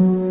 Mm-hmm.